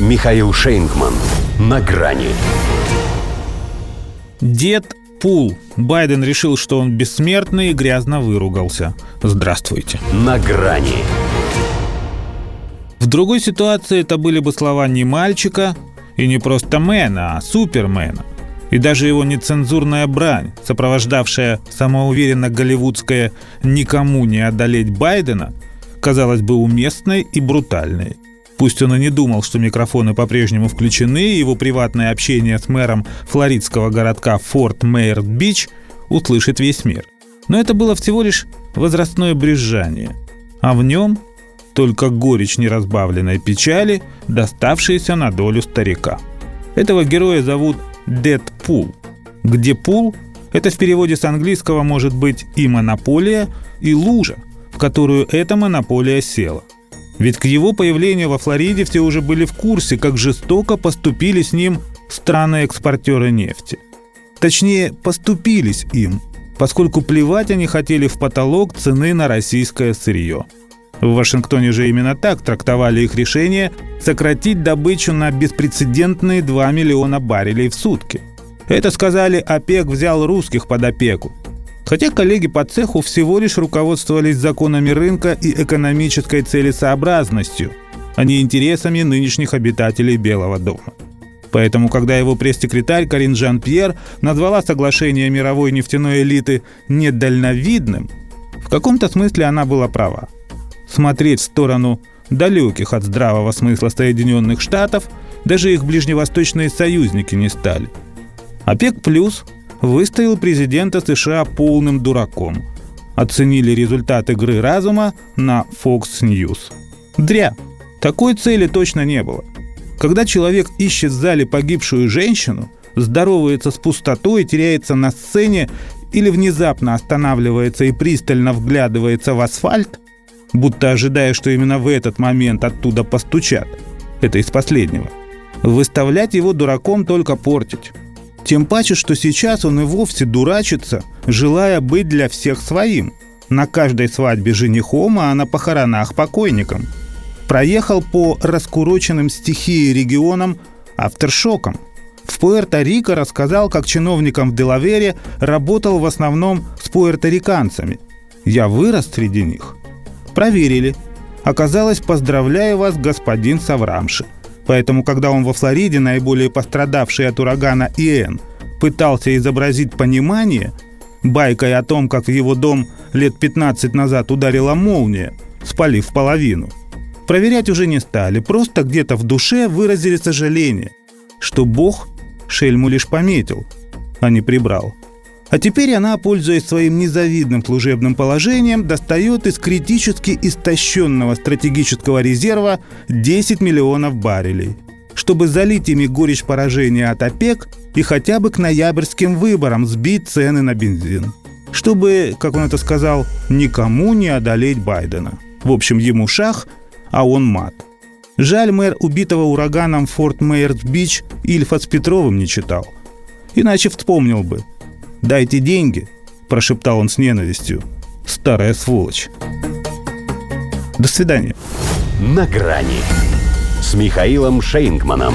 Михаил Шейнгман. На грани. Дед Пул. Байден решил, что он бессмертный и грязно выругался. Здравствуйте. На грани. В другой ситуации это были бы слова не мальчика и не просто мэна, а супермена. И даже его нецензурная брань, сопровождавшая самоуверенно голливудское «никому не одолеть Байдена», казалась бы уместной и брутальной. Пусть он и не думал, что микрофоны по-прежнему включены, его приватное общение с мэром флоридского городка Форт Мейер-Бич услышит весь мир. Но это было всего лишь возрастное брюзжание, а в нем только горечь неразбавленной печали, доставшаяся на долю старика. Этого героя зовут Дэдпул, где пул – это в переводе с английского может быть и монополия, и лужа, в которую эта монополия села. Ведь к его появлению во Флориде все уже были в курсе, как жестоко поступили с ним страны-экспортеры нефти. Точнее, поступились им, поскольку плевать они хотели в потолок цены на российское сырье. В Вашингтоне же именно так трактовали их решение сократить добычу на беспрецедентные 2 миллиона баррелей в сутки. Это сказали, ОПЕК взял русских под опеку. Хотя коллеги по цеху всего лишь руководствовались законами рынка и экономической целесообразностью, а не интересами нынешних обитателей Белого дома. Поэтому, когда его пресс-секретарь Карин Жан-Пьер назвала соглашение мировой нефтяной элиты недальновидным, в каком-то смысле она была права. Смотреть в сторону далеких от здравого смысла Соединенных Штатов даже их ближневосточные союзники не стали. ОПЕК плюс выставил президента США полным дураком. Оценили результат игры разума на Fox News. Дря. Такой цели точно не было. Когда человек ищет в зале погибшую женщину, здоровается с пустотой, теряется на сцене или внезапно останавливается и пристально вглядывается в асфальт, будто ожидая, что именно в этот момент оттуда постучат. Это из последнего. Выставлять его дураком только портить. Тем паче, что сейчас он и вовсе дурачится, желая быть для всех своим. На каждой свадьбе женихом, а на похоронах покойником. Проехал по раскуроченным стихии регионам авторшоком. В Пуэрто-Рико рассказал, как чиновником в Делавере работал в основном с пуэрториканцами. Я вырос среди них. Проверили. Оказалось, поздравляю вас, господин Саврамши. Поэтому, когда он во Флориде, наиболее пострадавший от урагана Иэн, пытался изобразить понимание, байкой о том, как в его дом лет 15 назад ударила молния, спалив половину, проверять уже не стали, просто где-то в душе выразили сожаление, что Бог шельму лишь пометил, а не прибрал. А теперь он, пользуясь своим незавидным служебным положением, достает из критически истощенного стратегического резерва 10 миллионов баррелей, чтобы залить ими горечь поражения от ОПЕК и хотя бы к ноябрьским выборам сбить цены на бензин. Чтобы, как он это сказал, никому не одолеть Байдена. В общем, ему шах, а он мат. Жаль, мэр убитого ураганом Форт Мейерс-Бич Ильфа с Петровым не читал. Иначе вспомнил бы – «Дайте деньги», – прошептал он с ненавистью. «Старая сволочь». До свидания. «На грани» с Михаилом Шейнгманом.